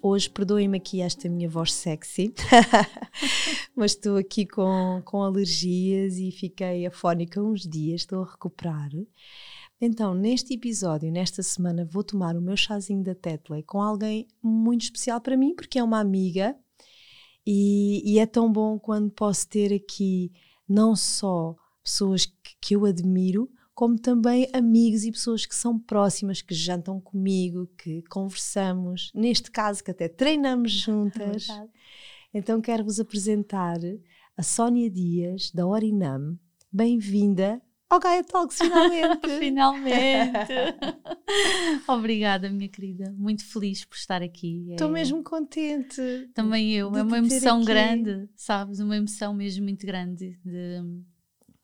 Hoje, perdoem-me aqui esta minha voz sexy, mas estou aqui com, com alergias e fiquei afónica uns dias, estou a recuperar. Então, neste episódio, nesta semana, vou tomar o meu chazinho da Tetley com alguém muito especial para mim, porque é uma amiga e, e é tão bom quando posso ter aqui não só pessoas que, que eu admiro, como também amigos e pessoas que são próximas, que jantam comigo, que conversamos, neste caso que até treinamos juntas. É então quero vos apresentar a Sónia Dias, da Orinam. Bem-vinda ao Gaia Talks, finalmente! finalmente! Obrigada, minha querida. Muito feliz por estar aqui. Estou é... mesmo contente. Também eu. É uma emoção grande, sabes? Uma emoção mesmo muito grande de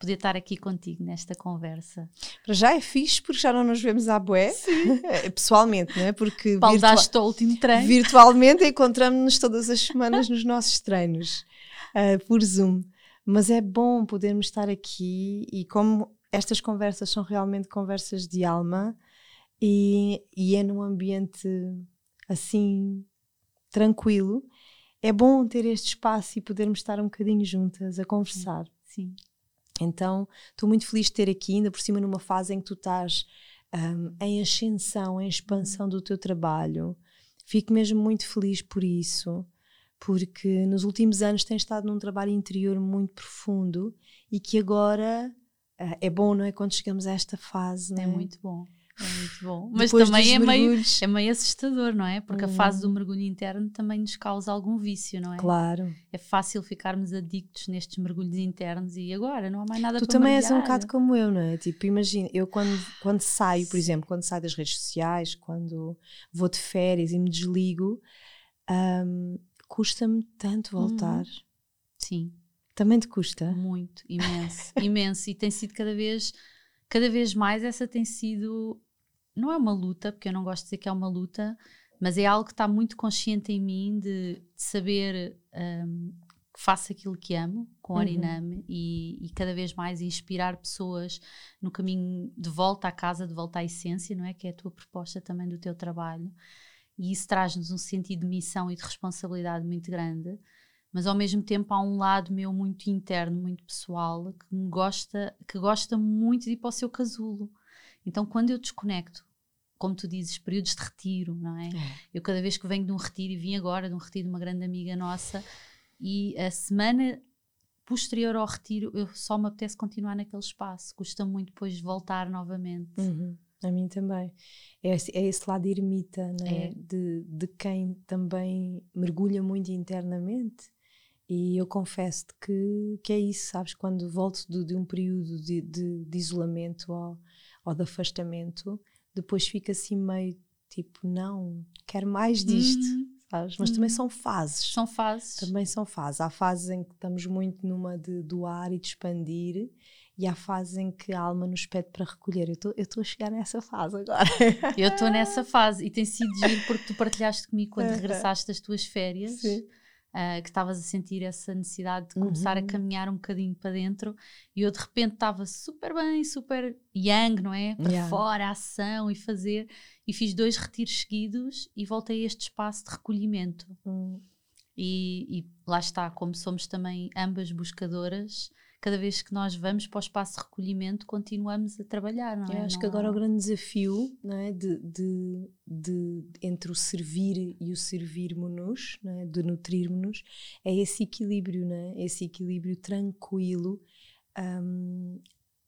poder estar aqui contigo nesta conversa. Para já é fixe porque já não nos vemos à bué, pessoalmente, não é? Porque virtua o último treino. virtualmente encontramos-nos todas as semanas nos nossos treinos, uh, por Zoom. Mas é bom podermos estar aqui e como estas conversas são realmente conversas de alma e, e é num ambiente assim tranquilo, é bom ter este espaço e podermos estar um bocadinho juntas a conversar. Sim. Então, estou muito feliz de ter aqui, ainda por cima, numa fase em que tu estás um, em ascensão, em expansão do teu trabalho. Fico mesmo muito feliz por isso, porque nos últimos anos tens estado num trabalho interior muito profundo e que agora uh, é bom, não é? Quando chegamos a esta fase, é? é muito bom. É muito bom. Mas Depois também é meio, é meio assustador, não é? Porque a fase do hum. mergulho interno também nos causa algum vício, não é? Claro. É fácil ficarmos adictos nestes mergulhos internos e agora não há mais nada tu para Tu também mergulhar. és um bocado como eu, não é? Tipo, imagina, eu quando, quando saio, por exemplo, quando saio das redes sociais, quando vou de férias e me desligo, um, custa-me tanto voltar. Uhum. Sim. Também te custa? Muito, imenso, imenso. E tem sido cada vez cada vez mais essa tem sido não é uma luta, porque eu não gosto de dizer que é uma luta, mas é algo que está muito consciente em mim de, de saber um, que faço aquilo que amo com Oriname uhum. e, e, cada vez mais inspirar pessoas no caminho de volta à casa, de volta à essência, não é? Que é a tua proposta também do teu trabalho. E isso traz-nos um sentido de missão e de responsabilidade muito grande mas ao mesmo tempo há um lado meu muito interno, muito pessoal, que me gosta, que gosta muito de ir para o seu casulo. Então, quando eu desconecto, como tu dizes, períodos de retiro, não é? é? Eu cada vez que venho de um retiro, e vim agora de um retiro de uma grande amiga nossa, e a semana posterior ao retiro, eu só me apetece continuar naquele espaço. Custa muito depois voltar novamente. Uhum. A mim também. É esse, é esse lado ermita, né? É. De, de quem também mergulha muito internamente. E eu confesso que, que é isso, sabes? Quando volto de, de um período de, de, de isolamento ou ou de afastamento, depois fica assim meio tipo, não, quero mais disto, uhum. sabes? Mas uhum. também são fases. São fases. Também são fases. Há fases em que estamos muito numa de doar e de expandir, e há fases em que a alma nos pede para recolher. Eu estou a chegar nessa fase agora. Eu estou nessa fase e tem sido giro porque tu partilhaste comigo quando regressaste das tuas férias. Sim uh, que estavas a sentir essa necessidade de começar uhum. a caminhar um bocadinho para dentro e eu de repente estava super bem, super young, não é? Para yeah. fora, ação e fazer. E fiz dois retiros seguidos e voltei a este espaço de recolhimento. Uhum. E, e, lá está, como somos também ambas buscadoras, cada vez que nós vamos para o espaço de recolhimento, continuamos a trabalhar, não é? Eu acho não que agora o grande desafio não é? de, de, de entre o servir e o servirmos-nos, é? de nutrirmos-nos, é esse equilíbrio, não é? esse equilíbrio tranquilo um,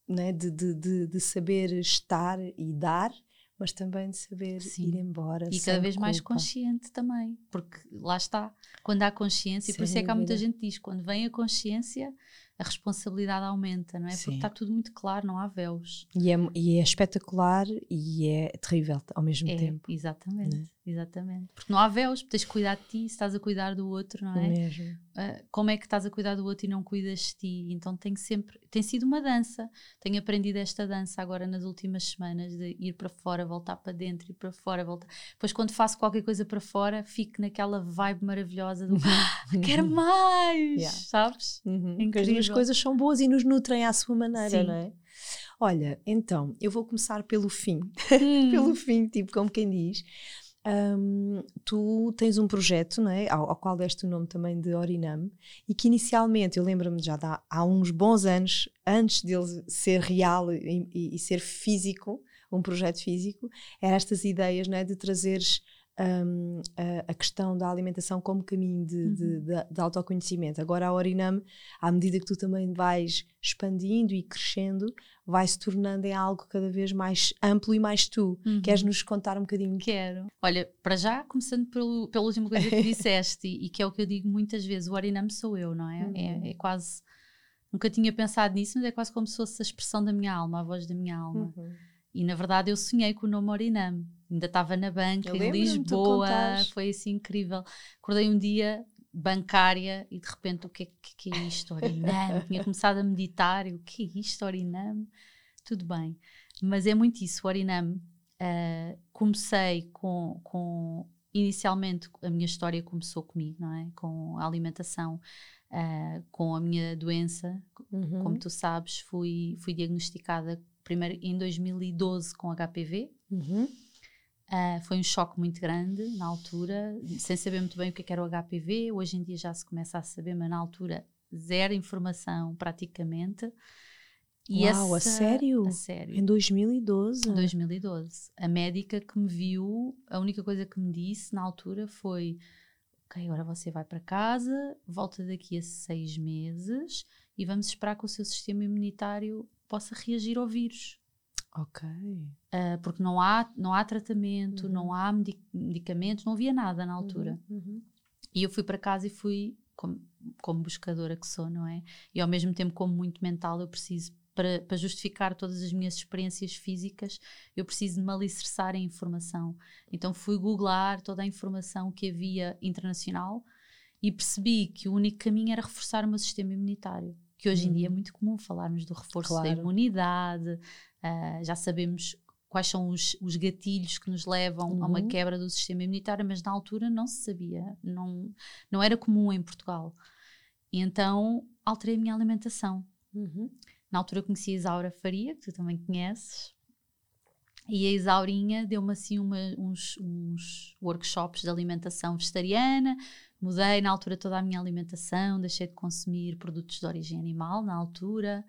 não é? de, de, de, de saber estar e dar mas também de saber Sim. ir embora. E cada vez culpa. mais consciente também, porque lá está, quando há consciência, e por isso é que há muita gente que diz: quando vem a consciência, a responsabilidade aumenta, não é? Sim. Porque está tudo muito claro, não há véus. E é, e é espetacular e é terrível ao mesmo É, tempo. exatamente, Né? exatamente. Porque não há véus, tens de cuidar de ti, se estás a cuidar do outro, não é? Mesmo. Ah, como é que estás a cuidar do outro e não cuidas de ti? Então tem sempre, tem sido uma dança. Tenho aprendido esta dança agora nas últimas semanas de ir para fora, voltar para dentro, ir para fora, voltar. Depois quando faço qualquer coisa para fora, fico naquela vibe maravilhosa do "Ah, quero mais, Yeah. sabes? Uhum. É Que As coisas são boas e nos nutrem à sua maneira, Sim. não é? Olha, então, eu vou começar pelo fim. Hum. pelo fim, tipo, como quem diz. Hum, tu tens um projeto, não é? Ao, ao qual deste o nome também de Orinam, e que inicialmente, eu lembro-me já de há, há uns bons anos, antes dele ser real e, e- e ser físico, um projeto físico, eram estas ideias não é? de trazeres hum, a, a questão da alimentação como caminho de, de- Uhum. de- de autoconhecimento. Agora a Orinam, à medida que tu também vais expandindo e crescendo, vai se tornando em algo cada vez mais amplo e mais tu. Uhum. Queres nos contar um bocadinho? Quero. Olha, para já, começando pelo, pela última coisa que disseste, e, e que é o que eu digo muitas vezes, o Orinam sou eu, não é? Uhum. É, é quase. Nunca tinha pensado nisso, mas é quase como se fosse a expressão da minha alma, a voz da minha alma. E na verdade eu sonhei com o nome Orinam. Ainda estava na banca, Eu em Lisboa, foi assim incrível. Acordei um dia bancária e de repente o que é que, é isto, Orinam? Tinha começado a meditar e o que é isto, Orinam? Tudo bem. Mas é muito isso, o Orinam. ah, comecei com, com. Inicialmente a minha história começou comigo, não é? Com a alimentação, ah, com a minha doença, Uhum. como tu sabes, fui, fui diagnosticada primeiro em 2012 com HPV. Uhum. Ah, foi um choque muito grande na altura, sem saber muito bem o que é era o HPV. Hoje em dia já se começa a saber, mas na altura zero informação praticamente. Uau, a sério? A sério. Em 2012. Em 2012. A médica que me viu, a única coisa que me disse na altura foi: Ok, agora você vai para casa, volta daqui a seis meses e vamos esperar que o seu sistema imunitário possa reagir ao vírus. Ok. Ah, porque não há, não há tratamento, Uhum. não há medi- medicamentos, não havia nada na altura. Uhum. Uhum. E eu fui para casa e fui, como, como buscadora que sou, não é? E ao mesmo tempo, como muito mental, eu preciso, para, para justificar todas as minhas experiências físicas, eu preciso de me alicerçar em informação. Então fui googlar toda a informação que havia internacional e percebi que o único caminho era reforçar o meu sistema imunitário. Que hoje em dia é muito comum falarmos do reforço da Claro. imunidade, ah, já sabemos quais são os, os gatilhos que nos levam a uma Uhum. quebra do sistema imunitário, mas na altura não se sabia, não, não era comum em Portugal. E então alterei a minha alimentação. Uhum. Na altura conheci a Isaura Faria, que tu também conheces, e a Isaurinha deu-me assim uma- uns, uns workshops de alimentação vegetariana. Mudei na altura toda a minha alimentação, deixei de consumir produtos de origem animal na altura,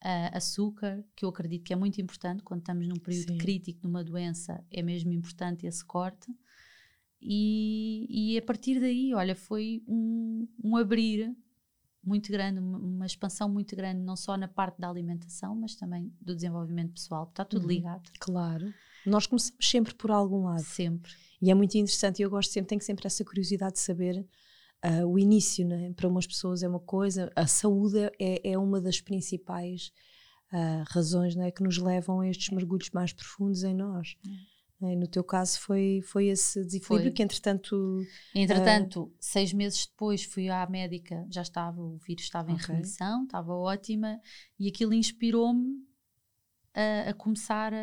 ah, açúcar, que eu acredito que é muito importante quando estamos num período Sim. crítico de uma doença, é mesmo importante esse corte. E, e a partir daí, olha, foi um, um abrir muito grande, uma, uma expansão muito grande, não só na parte da alimentação, mas também do desenvolvimento pessoal. Está tudo Uhum. ligado, Claro. Nós começamos sempre por algum lado. sempre. E é muito interessante e eu gosto sempre, tenho sempre essa curiosidade de saber ah, o início, né? para umas pessoas é uma coisa, a saúde é, é uma das principais ah, razões né? que nos levam a estes mergulhos mais profundos em nós. Né? E no teu caso foi, foi esse desequilíbrio Foi. que entretanto Entretanto, seis meses depois fui à médica, já estava, o vírus estava em remissão, estava ótima, e aquilo inspirou-me a, a começar, a,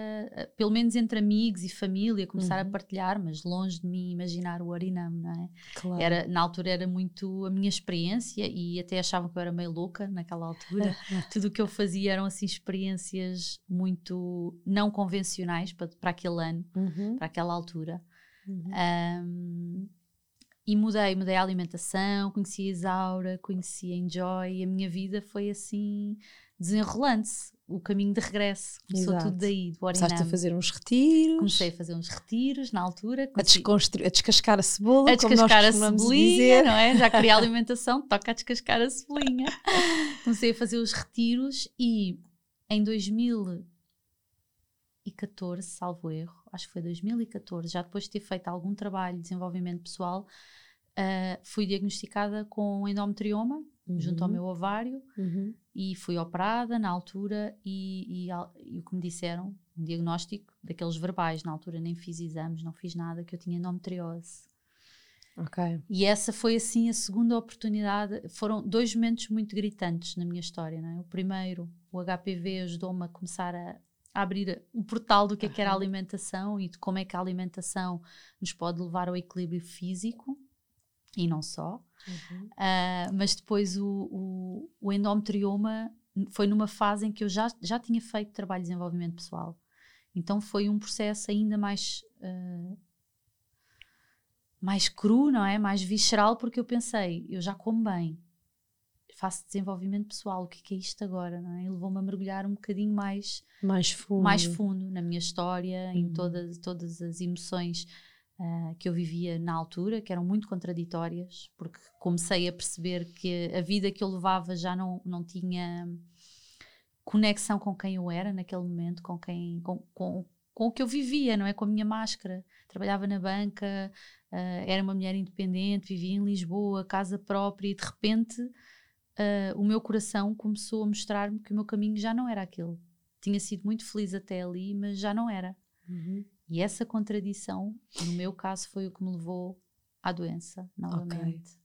a- pelo menos entre amigos e família, começar a Uhum. partilhar, mas longe de mim imaginar o Orinam, não é? claro, Era, na altura era muito a minha experiência e até achavam que eu era meio louca naquela altura. Tudo o que eu fazia eram assim experiências muito não convencionais para, para aquele ano, Uhum, para aquela altura. uhum. Um, e mudei, mudei a alimentação, conheci a Isaura, conheci a Enjoy e a minha vida foi assim desenrolando-se. O caminho de regresso começou Exato. tudo daí, do Começaste a fazer uns retiros, Comecei a fazer uns retiros na altura. a, comecei- desconstru- a descascar a cebola, a descascar a cebolinha, dizer. não é? Já queria alimentação, toca a descascar a cebolinha. Comecei a fazer os retiros e em 2014, salvo erro, acho que foi 2014, já depois de ter feito algum trabalho de desenvolvimento pessoal, ah, fui diagnosticada com endometrioma uhum. junto ao Uhum. meu ovário Uhum. e fui operada na altura e, e, e o que me disseram, um diagnóstico daqueles verbais, na altura nem fiz exames, não fiz nada, que eu tinha endometriose. Ok. E essa foi assim a segunda oportunidade. Foram dois momentos muito gritantes na minha história. Não é? O primeiro, o HPV ajudou-me a começar a, a abrir um portal do que é que era a alimentação e de como é que a alimentação nos pode levar ao equilíbrio físico e não só. Uhum. Ah, mas depois o, o, o endometrioma foi numa fase em que eu já, já tinha feito trabalho de desenvolvimento pessoal. Então foi um processo ainda mais, ah, mais cru, não é? Mais visceral, porque eu pensei, eu já como bem, faço desenvolvimento pessoal, o que é, que é isto agora? Não é? E levou-me a mergulhar um bocadinho mais Mais fundo. mais fundo na minha história, em Uhum. todas, as emoções ah, que eu vivia na altura, que eram muito contraditórias, porque comecei a perceber que a vida que eu levava já não, não tinha conexão com quem eu era naquele momento, com quem com, com, com o que eu vivia, não é? Com a minha máscara. Trabalhava na banca, ah, era uma mulher independente, vivia em Lisboa, casa própria, e de repente ah, o meu coração começou a mostrar-me que o meu caminho já não era aquele tinha sido muito feliz até ali, mas já não era. Uhum. E essa contradição, no meu caso, foi o que me levou à doença, novamente.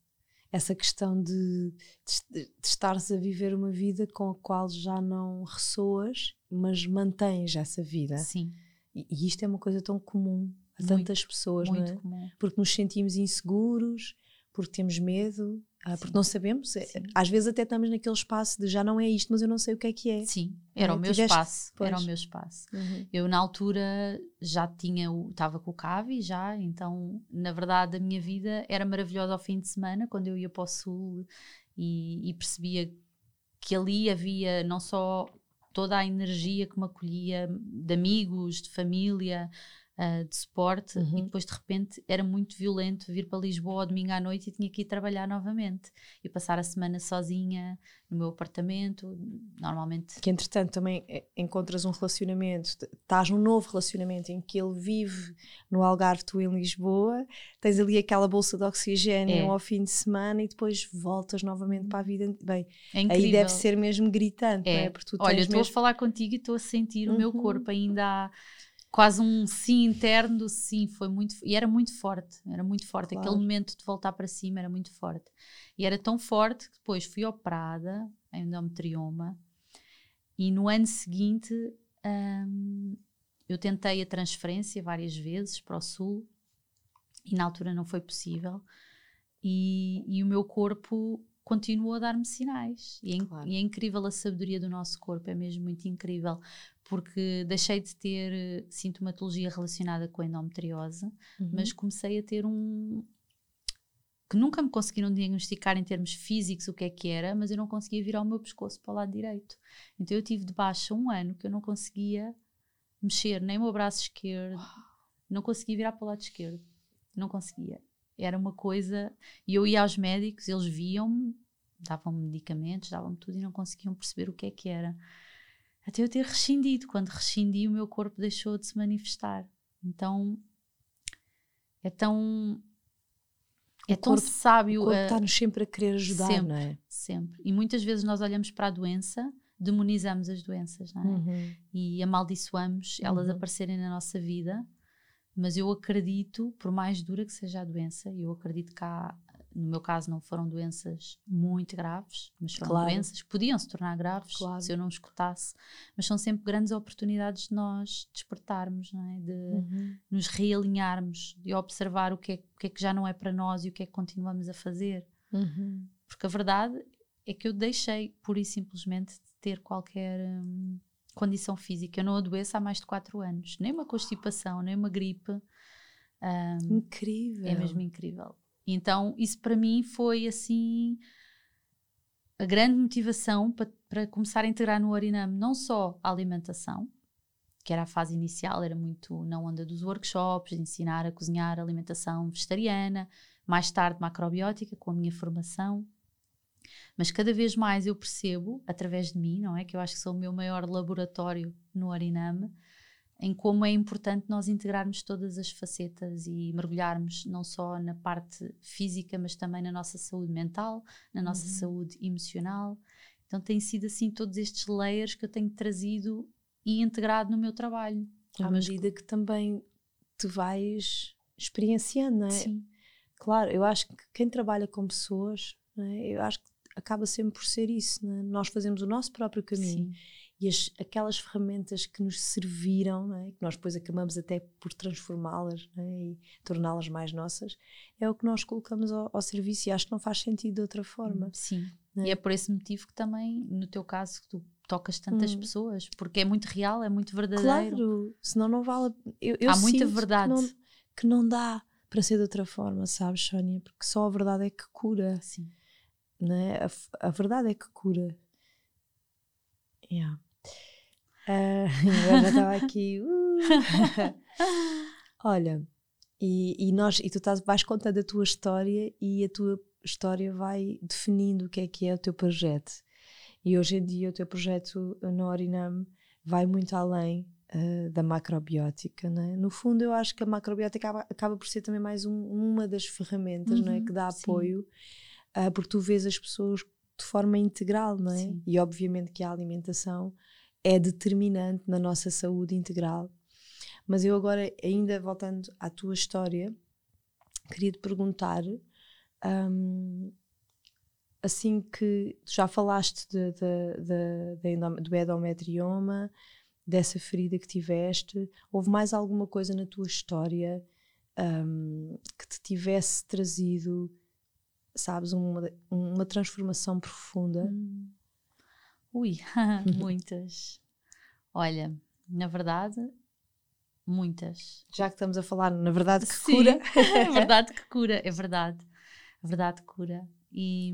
Essa questão de, de, de estares a viver uma vida com a qual já não ressoas, mas mantens essa vida. Sim, E, e isto é uma coisa tão comum a Muito, tantas pessoas, não é? comum. Porque nos sentimos inseguros, porque temos medo, porque Sim. não sabemos. É- Sim. Às vezes até estamos naquele espaço de já não é isto, mas eu não sei o que é que é. Sim, era É, o meu espaço. Era o meu espaço. Uhum. Eu, na altura, já tinha, o- estava com o Cavi já, então, na verdade, a minha vida era maravilhosa ao fim de semana, quando eu ia para o Sul e, e percebia que ali havia não só toda a energia que me acolhia de amigos, de família, ah, de suporte, Uhum. e depois de repente era muito violento vir para Lisboa ao domingo à noite e tinha que ir trabalhar novamente e passar a semana sozinha no meu apartamento, normalmente Que entretanto também eh, encontras um relacionamento, estás num novo relacionamento em que ele vive no Algarve, tu em Lisboa, tens ali aquela bolsa de oxigênio É. ao fim de semana e depois voltas novamente para a vida. Bem, é aí deve ser mesmo gritante, não É. é? Porque tu Olha, eu estou a mesmo... falar contigo e estou a sentir o meu Uhum. corpo ainda há quase um sim interno sim, foi muito e era muito forte, era muito forte, Claro. aquele momento de voltar para cima era muito forte. E era tão forte que depois fui operada em endometrioma e no ano seguinte hum, eu tentei a transferência várias vezes para o sul e na altura não foi possível e, e o meu corpo continuou a dar-me sinais e é, Claro. e é incrível a sabedoria do nosso corpo, é mesmo muito incrível porque deixei de ter eh, sintomatologia relacionada com a endometriose Uhum. mas comecei a ter um que nunca me conseguiram diagnosticar em termos físicos o que é que era, mas eu não conseguia virar o meu pescoço para o lado direito. Então eu tive de baixa um ano que eu não conseguia mexer nem o meu braço esquerdo, não conseguia virar para o lado esquerdo, não conseguia. Era uma coisa, e eu ia aos médicos, eles viam-me, davam-me medicamentos, davam-me tudo e não conseguiam perceber o que é que era. Até eu ter rescindido, quando rescindi o meu corpo deixou de se manifestar. Então é tão é tão corpo- sábio O corpo está-nos sempre a querer ajudar, sempre. não é? sempre. E muitas vezes nós olhamos para a doença, demonizamos as doenças, não é? Uhum. E amaldiçoamos elas Uhum. aparecerem na nossa vida. Mas eu acredito, por mais dura que seja a doença, eu acredito que há, no meu caso não foram doenças muito graves, mas foram Claro. doenças que podiam se tornar graves Claro. se eu não escutasse. Mas são sempre grandes oportunidades de nós despertarmos, é? De, Uhum. nos realinharmos, de observar o que, é, o que é que já não é para nós e o que é que continuamos a fazer. Uhum. Porque a verdade é que eu deixei, pura e simplesmente, de ter qualquer hum, condição física. Eu não adoeço há mais de 4 anos. Nem uma constipação, nem uma gripe. Hum, Incrível. é mesmo incrível. Então, isso para mim foi assim a grande motivação para, para começar a integrar no Oriname não só a alimentação, que era a fase inicial, era muito na onda dos workshops, de ensinar a cozinhar alimentação vegetariana, mais tarde macrobiótica, com a minha formação. Mas cada vez mais eu percebo, através de mim, não é? Que eu acho que sou o meu maior laboratório no Oriname, em como é importante nós integrarmos todas as facetas e mergulharmos não só na parte física, mas também na nossa saúde mental, na nossa uhum. saúde emocional. Então, tem sido assim todos estes layers que eu tenho trazido e integrado no meu trabalho. À medida que também te vais experienciando, não é? Sim. Claro, eu acho que quem trabalha com pessoas, é? eu acho que acaba sempre por ser isso, é? nós fazemos o nosso próprio caminho. Sim e as, aquelas ferramentas que nos serviram, é? que nós depois acabamos até por transformá-las é? e torná-las mais nossas, é o que nós colocamos ao, ao, serviço e acho que não faz sentido de outra forma. Hum, sim, é? e é por esse motivo que também, no teu caso, tu tocas tantas hum. pessoas, porque é muito real, é muito verdadeiro. Claro, senão não vale. Eu, eu Há muita verdade. Que não, que não dá para ser de outra forma, sabes, Sónia? Porque só a verdade é que cura. Sim. Né? A, a verdade é que cura. Yeah. Uh, eu já estava aqui. Uh. Olha, e, e, nós, e tu estás, vais contando a tua história e a tua história vai definindo o que é que é o teu projeto. E hoje em dia o teu projeto no Orinam vai muito além uh, da macrobiótica. Né? No fundo, eu acho que a macrobiótica acaba, acaba por ser também mais um, uma das ferramentas uhum, é? que dá apoio, uh, porque tu vês as pessoas de forma integral, não é? Sim. E obviamente que a alimentação é determinante na nossa saúde integral. Mas eu agora, ainda voltando à tua história, queria te perguntar, um, assim que já falaste de, de, de, do endometrioma, dessa ferida que tiveste, houve mais alguma coisa na tua história um, que te tivesse trazido, sabes, uma, uma transformação profunda? Hum. Ui, muitas. Olha, na verdade, muitas. Já que estamos a falar, na verdade, que Sim, cura. é verdade que cura, é verdade. A verdade cura. E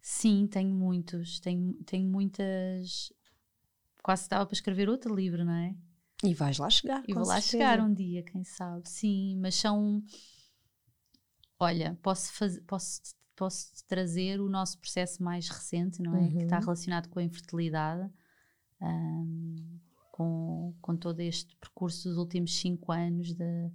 sim, tenho muitos. Tenho, tenho muitas. Quase estava para escrever outro livro, não é? E vais lá chegar. E vou lá chegar um dia, quem sabe. Sim, mas são. Olha, posso, fazer, posso posso trazer o nosso processo mais recente, não é? Uhum. Que está relacionado com a infertilidade, um, com, com todo este percurso dos últimos cinco anos de,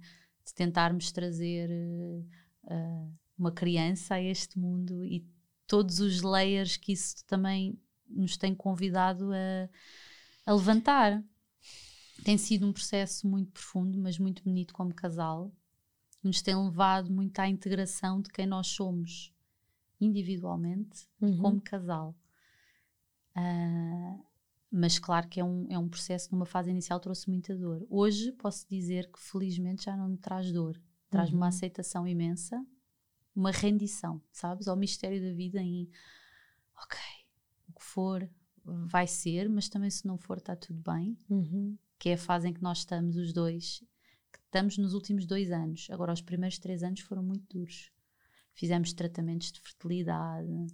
de tentarmos trazer uh, uma criança a este mundo e todos os layers que isso também nos tem convidado a, a levantar. Tem sido um processo muito profundo, mas muito bonito como casal. Nos tem levado muito à integração de quem nós somos individualmente uhum. como casal. Uh, mas claro que é um, é um processo, numa fase inicial trouxe muita dor. Hoje posso dizer que felizmente já não me traz dor. Traz-me uhum. uma aceitação imensa, uma rendição, sabes? Ao mistério da vida em ok, o que for vai ser, mas também se não for está tudo bem. Uhum. Que é a fase em que nós estamos os dois, que estamos nos últimos dois anos. Agora os primeiros três anos foram muito duros fizemos tratamentos de fertilidade.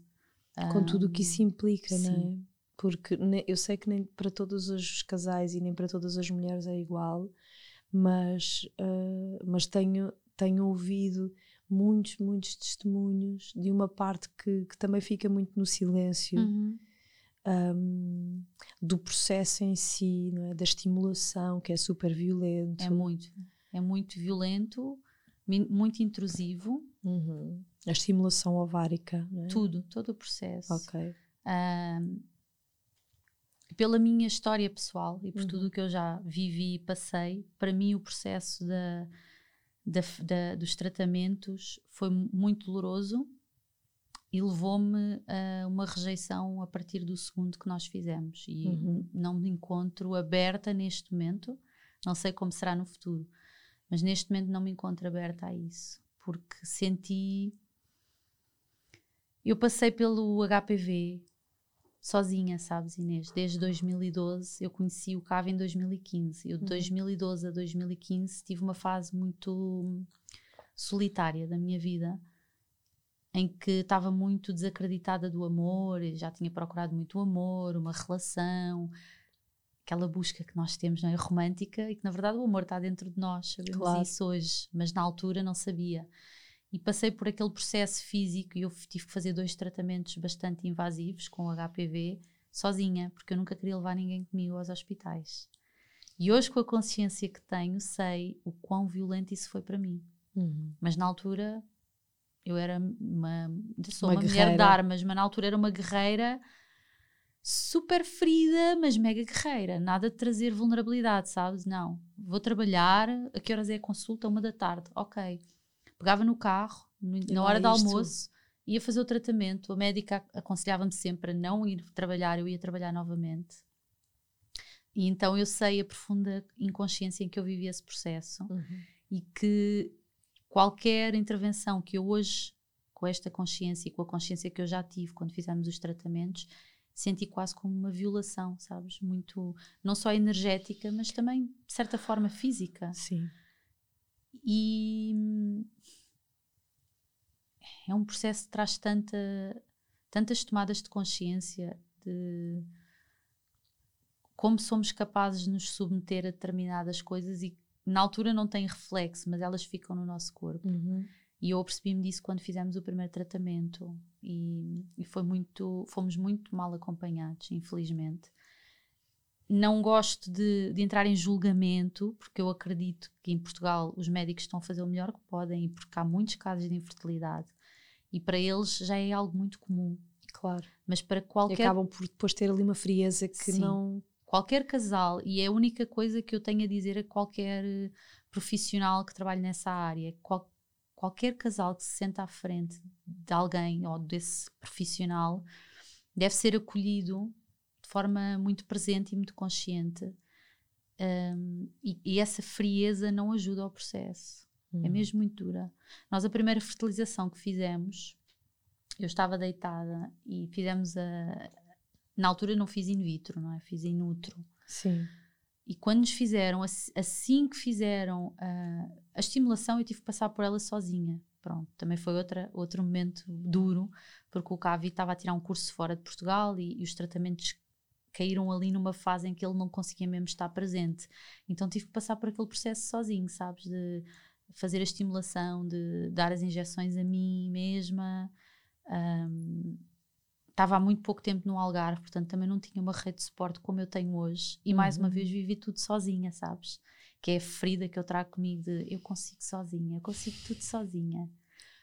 Com um, tudo o que isso implica, sim. não é? Porque eu sei que nem para todos os casais e nem para todas as mulheres é igual, mas, uh, mas tenho, tenho ouvido muitos, muitos testemunhos de uma parte que, que também fica muito no silêncio. Uhum. Um, do processo em si, não é? da estimulação, que é super violento. É muito, é muito violento, muito intrusivo. Uhum. A estimulação ovárica, é? Tudo, todo o processo. Ok. pela minha história pessoal e por uhum. tudo o que eu já vivi e passei, para mim o processo da, da, da, dos tratamentos foi muito doloroso e levou-me a uma rejeição a partir do segundo que nós fizemos. E uhum. não me encontro aberta neste momento, não sei como será no futuro, mas neste momento não me encontro aberta a isso, porque senti eu passei pelo HPV sozinha, sabes, Inês? Desde 2012, eu conheci o CAV em 2015. Eu de uhum. 2012 a 2015 tive uma fase muito solitária da minha vida, em que estava muito desacreditada do amor, já tinha procurado muito o amor, uma relação, aquela busca que nós temos, não é? Romântica, e que na verdade o amor está dentro de nós, sabemos claro. isso hoje, mas na altura não sabia e passei por aquele processo físico e eu tive que fazer dois tratamentos bastante invasivos com HPV sozinha, porque eu nunca queria levar ninguém comigo aos hospitais. E hoje, com a consciência que tenho, sei o quão violento isso foi para mim. Uhum. Mas na altura eu era uma. Sou uma, Uma mulher de armas, mas na altura era uma guerreira super ferida, mas mega guerreira. Nada de trazer vulnerabilidade, sabes? Não. Vou trabalhar, a que horas é a consulta? Uma da tarde. Ok. Pegava no carro, no- na hora do almoço, ia fazer o tratamento. A médica ac- aconselhava-me sempre a não ir trabalhar, eu ia trabalhar novamente. E então eu sei a profunda inconsciência em que eu vivi esse processo Uhum. e que qualquer intervenção que eu hoje, com esta consciência e com a consciência que eu já tive quando fizemos os tratamentos, senti quase como uma violação, sabes? Muito, não só energética, mas também, de certa forma, física. Sim. E hum, é um processo que traz tanta, tantas tomadas de consciência de como somos capazes de nos submeter a determinadas coisas e na altura não têm reflexo, mas elas ficam no nosso corpo. Uhum. E eu percebi-me disso quando fizemos o primeiro tratamento e, e foi muito, fomos muito mal acompanhados, infelizmente. Não gosto de, de entrar em julgamento, porque eu acredito que em Portugal os médicos estão a fazer o melhor que podem e porque há muitos casos de infertilidade e para eles já é algo muito comum. Claro. Mas para E qualquer acabam por depois ter ali uma frieza que Sim. não. qualquer casal, e é a única coisa que eu tenho a dizer a qualquer eh, profissional que trabalhe nessa área, qual- qualquer casal que se senta à frente de alguém ou desse profissional deve ser acolhido de forma muito presente e muito consciente. Um, e, e essa frieza não ajuda ao processo. É Uhum. mesmo muito dura. Nós, a primeira fertilização que fizemos, eu estava deitada e fizemos a. Na altura não fiz in vitro, não é? Fiz in utero. Sim. E quando nos fizeram, ass- assim que fizeram a, a estimulação, eu tive que passar por ela sozinha. Pronto, também foi outra, outro momento duro, porque o Cavi estava a tirar um curso fora de Portugal e, e os tratamentos caíram ali numa fase em que ele não conseguia mesmo estar presente. Então tive que passar por aquele processo sozinho, sabes? De fazer a estimulação, de dar as injeções a mim mesma. Ahm, Estava há muito pouco tempo no Algarve, portanto também não tinha uma rede de suporte como eu tenho hoje. E mais uma Uhum. vez vivi tudo sozinha, sabes? Que é a ferida que eu trago comigo de eu consigo sozinha, eu consigo tudo sozinha.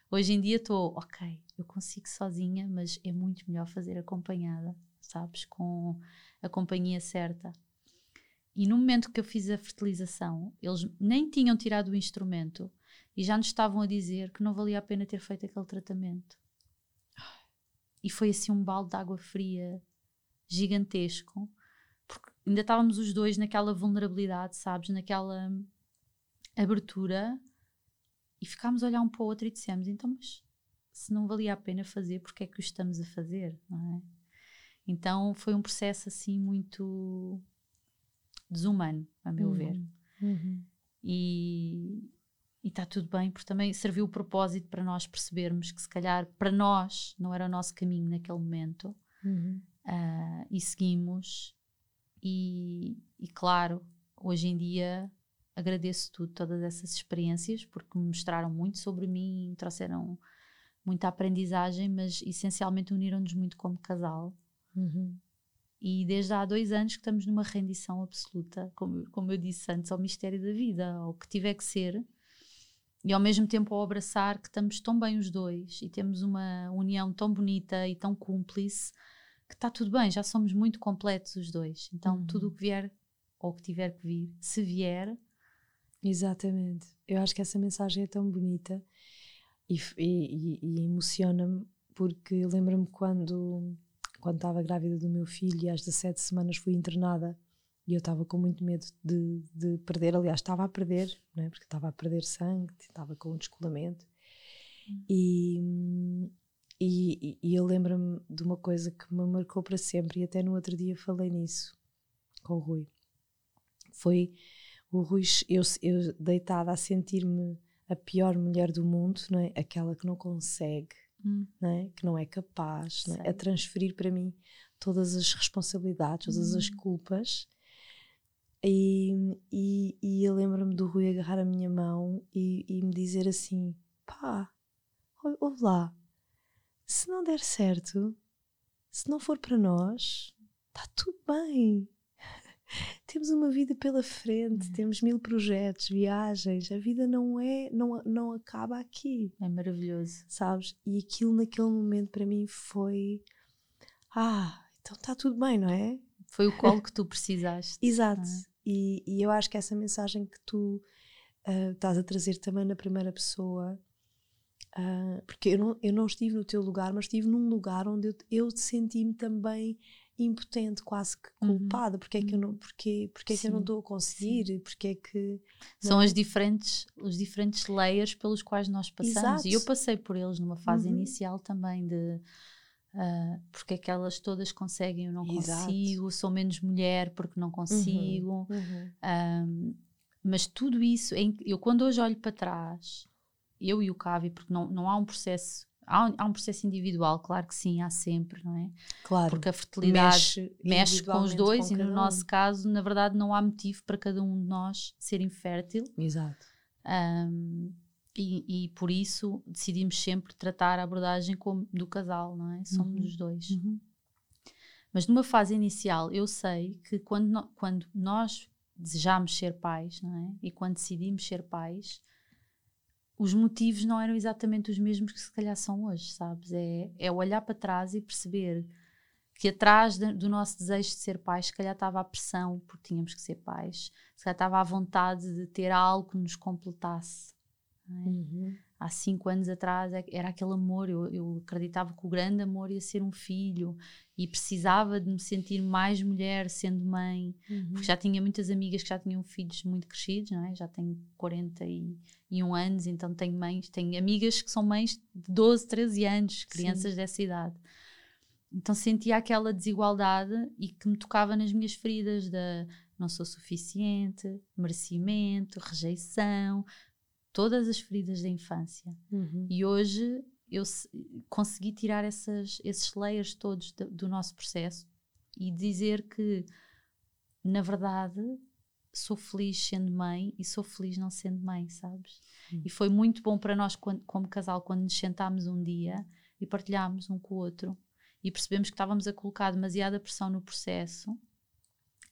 Hoje em dia estou, ok, eu consigo sozinha, mas é muito melhor fazer acompanhada, sabes? Com a companhia certa. E no momento que eu fiz a fertilização, eles nem tinham tirado o instrumento e já nos estavam a dizer que não valia a pena ter feito aquele tratamento. E foi assim um balde de água fria gigantesco, porque ainda estávamos os dois naquela vulnerabilidade, sabes? Naquela abertura e ficámos a olhar um para o outro e dissemos: então, mas se não valia a pena fazer, porque é que o estamos a fazer, não é? Então foi um processo assim muito desumano, a meu Uhum. ver. Uhum. E está tudo bem, porque também serviu o propósito para nós percebermos que se calhar para nós não era o nosso caminho naquele momento Uhum. ah, e seguimos. E, e claro, hoje em dia agradeço tudo, todas essas experiências, porque me mostraram muito sobre mim, trouxeram muita aprendizagem, mas essencialmente uniram-nos muito como casal. Uhum. E desde há dois anos que estamos numa rendição absoluta, como, como eu disse antes, ao mistério da vida, ao que tiver que ser, e ao mesmo tempo ao abraçar que estamos tão bem os dois e temos uma união tão bonita e tão cúmplice que está tudo bem, já somos muito completos os dois. Então, Uhum. tudo o que vier ou que tiver que vir, se vier, Exatamente. Eu acho que essa mensagem é tão bonita e, e- e- e emociona-me porque lembro-me quando quando estava grávida do meu filho e às 17 semanas fui internada e eu estava com muito medo de, de perder, aliás estava a perder, não é? porque estava a perder sangue, estava com um descolamento e, e, e eu lembro-me de uma coisa que me marcou para sempre e até no outro dia falei nisso com o Rui. Foi o Rui, eu, eu deitada a sentir-me a pior mulher do mundo, não é? Aquela que não consegue, hum, não é? Que não é capaz, não é? A transferir para mim todas as responsabilidades, todas as Hum. culpas. E, e, e eu lembro-me do Rui agarrar a minha mão e, e me dizer assim: pá, ou- ouve lá, se não der certo, se não for para nós, está tudo bem. temos uma vida pela frente, É. temos mil projetos, viagens, a vida não é, não, não acaba aqui, É maravilhoso. sabes? E aquilo naquele momento para mim foi, ah, então está tudo bem, não é? Foi o colo que tu precisaste. Exato. não é? E, e eu acho que essa mensagem que tu ah, estás a trazer também na primeira pessoa, ah, porque eu não, eu não estive no teu lugar, mas estive num lugar onde eu, eu senti-me também impotente, quase que Uhum. culpada. Porque é que eu não, porque, porque é que eu não Sim, estou a conseguir? Porque é que. São Não. as diferentes, os diferentes layers pelos quais nós passamos. E eu Exato. passei por eles numa fase Uhum. inicial também de ah, porque é que elas todas conseguem eu não Exato. consigo, sou menos mulher porque não consigo. Uhum. Um, mas tudo isso, eu quando hoje olho para trás, eu e o Cavi, porque não, não há um processo, há um, há um processo individual, claro que sim, há sempre, não é? Claro. Porque a fertilidade mexe, mexe com os dois com e no um. nosso caso, na verdade, não há motivo para cada um de nós ser infértil. Exato. Um, e, e por isso decidimos sempre tratar a abordagem como do casal, não é? Somos Uhum. os dois. Uhum. Mas numa fase inicial, eu sei que quando, no- quando nós desejamos ser pais, não é? E quando decidimos ser pais, os motivos não eram exatamente os mesmos que se calhar são hoje, sabes? É, é olhar para trás e perceber que atrás de- do nosso desejo de ser pais, se calhar estava a pressão porque tínhamos que ser pais, se calhar estava a vontade de ter algo que nos completasse. É? Uhum. há cinco anos atrás é- era aquele amor. Eu, eu acreditava que o grande amor ia ser um filho e precisava de me sentir mais mulher sendo mãe, Uhum. porque já tinha muitas amigas que já tinham filhos muito crescidos, é? Já tenho 41 anos, então tenho mães, tenho amigas que são mães de 12, 13 anos, crianças dessa idade. Então sentia aquela desigualdade e que me tocava nas minhas feridas da não sou suficiente, merecimento, rejeição, todas as feridas da infância. Uhum. E hoje eu se- consegui tirar essas, esses layers todos do, do nosso processo e dizer que, na verdade, sou feliz sendo mãe e sou feliz não sendo mãe, sabes? Hum. E foi muito bom para nós, quando- como casal, quando nos sentámos um dia e partilhámos um com o outro e percebemos que estávamos a colocar demasiada pressão no processo,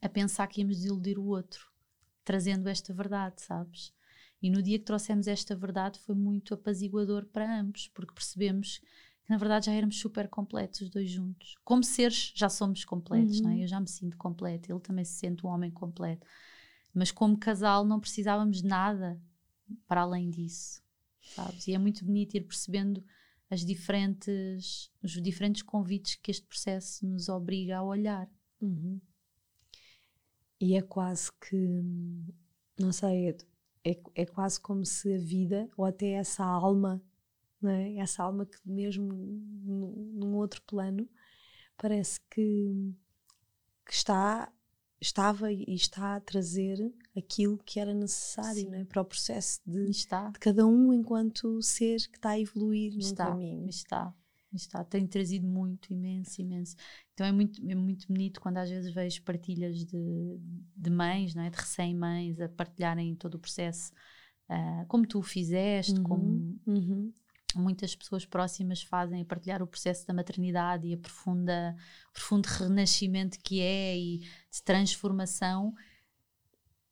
a pensar que íamos desiludir o outro, trazendo esta verdade, sabes? E no dia que trouxemos esta verdade foi muito apaziguador para ambos, porque percebemos que na verdade já éramos super completos os dois juntos. Como seres já somos completos, não é? Uhum. Eu já me sinto completo, ele também se sente um homem completo. Mas como casal não precisávamos de nada para além disso, sabes? E é muito bonito ir percebendo as diferentes, os diferentes convites que este processo nos obriga a olhar. Uhum. E é quase que, não sei, é, é quase como se a vida, ou até essa alma, não é? essa alma que mesmo num, outro plano, parece que, que está, estava e está a trazer aquilo que era necessário Sim. não é? para o processo de, de cada um enquanto ser que está a evoluir está, caminho. está, está. Tem trazido muito, imenso, imenso. Então é muito, é muito bonito quando às vezes vejo partilhas de, de mães, não é? de recém-mães, a partilharem todo o processo, ah, como tu o fizeste, Uhum, como uhum. muitas pessoas próximas fazem, a partilhar o processo da maternidade e a profunda, o profundo renascimento que é e de transformação.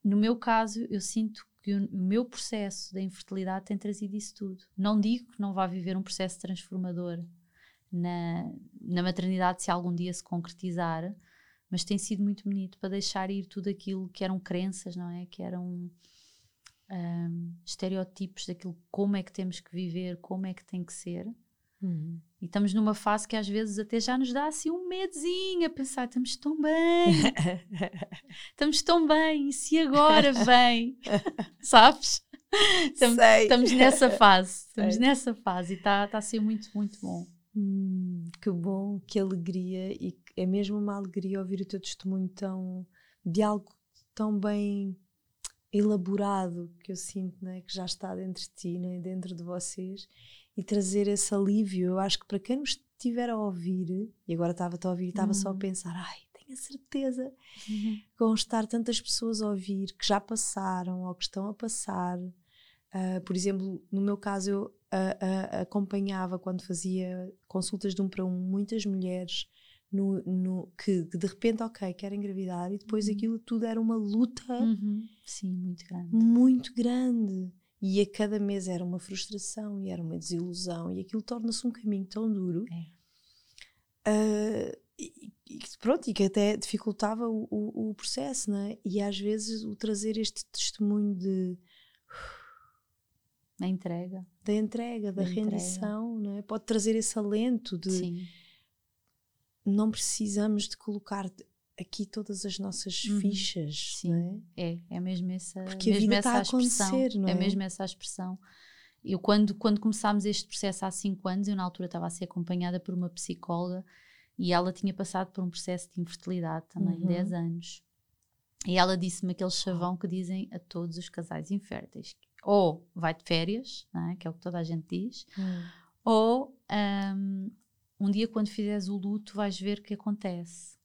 No meu caso, eu sinto que o meu processo da infertilidade tem trazido isso tudo. Não digo que não vá viver um processo transformador na, na maternidade se algum dia se concretizar, mas tem sido muito bonito para deixar ir tudo aquilo que eram crenças, não é? Que eram ahm, estereótipos daquilo como é que temos que viver, como é que tem que ser. Uhum. E estamos numa fase que às vezes até já nos dá assim um medozinho a pensar, estamos tão bem, estamos tão bem, e se agora vem, sabes? Estamos, Sei. estamos nessa fase, estamos Sei. nessa fase e está tá a ser muito, muito bom. Hum, que bom, que alegria e é mesmo uma alegria ouvir o teu testemunho tão de algo tão bem elaborado que eu sinto, né, que já está dentro de ti, né, dentro de vocês e trazer esse alívio. Eu acho que para quem nos estiver a ouvir e agora estava a ouvir e estava só a Uhum. pensar, ai, tenho a certeza vão estar tantas pessoas a ouvir que já passaram ou que estão a passar. Ah, por exemplo, no meu caso, eu ah, ah, acompanhava quando fazia consultas de um para um muitas mulheres no, no, que, de repente, ok, quero engravidar, e depois Uhum. aquilo tudo era uma luta Uhum. Sim, muito grande. muito grande. E a cada mês era uma frustração e era uma desilusão, e aquilo torna-se um caminho tão duro. É. Ah, e, e que, pronto, e que até dificultava o, o, o processo, não é? E às vezes o trazer este testemunho de, A entrega. da entrega, da, Da entrega. rendição, não é? pode trazer esse alento de Sim. não precisamos de colocar aqui todas as nossas Uhum. fichas, Sim. não é? É, é mesmo essa, Porque a mesmo vida essa está a expressão. acontecer, não é? mesmo essa expressão. Eu, quando, quando começámos este processo há cinco anos, eu na altura estava a ser acompanhada por uma psicóloga e ela tinha passado por um processo de infertilidade também, Uhum. 10 anos. E ela disse-me aquele chavão que dizem a todos os casais inférteis: ou vai de férias, é? que é o que toda a gente diz, ou um, um dia quando fizeres o luto vais ver o que acontece.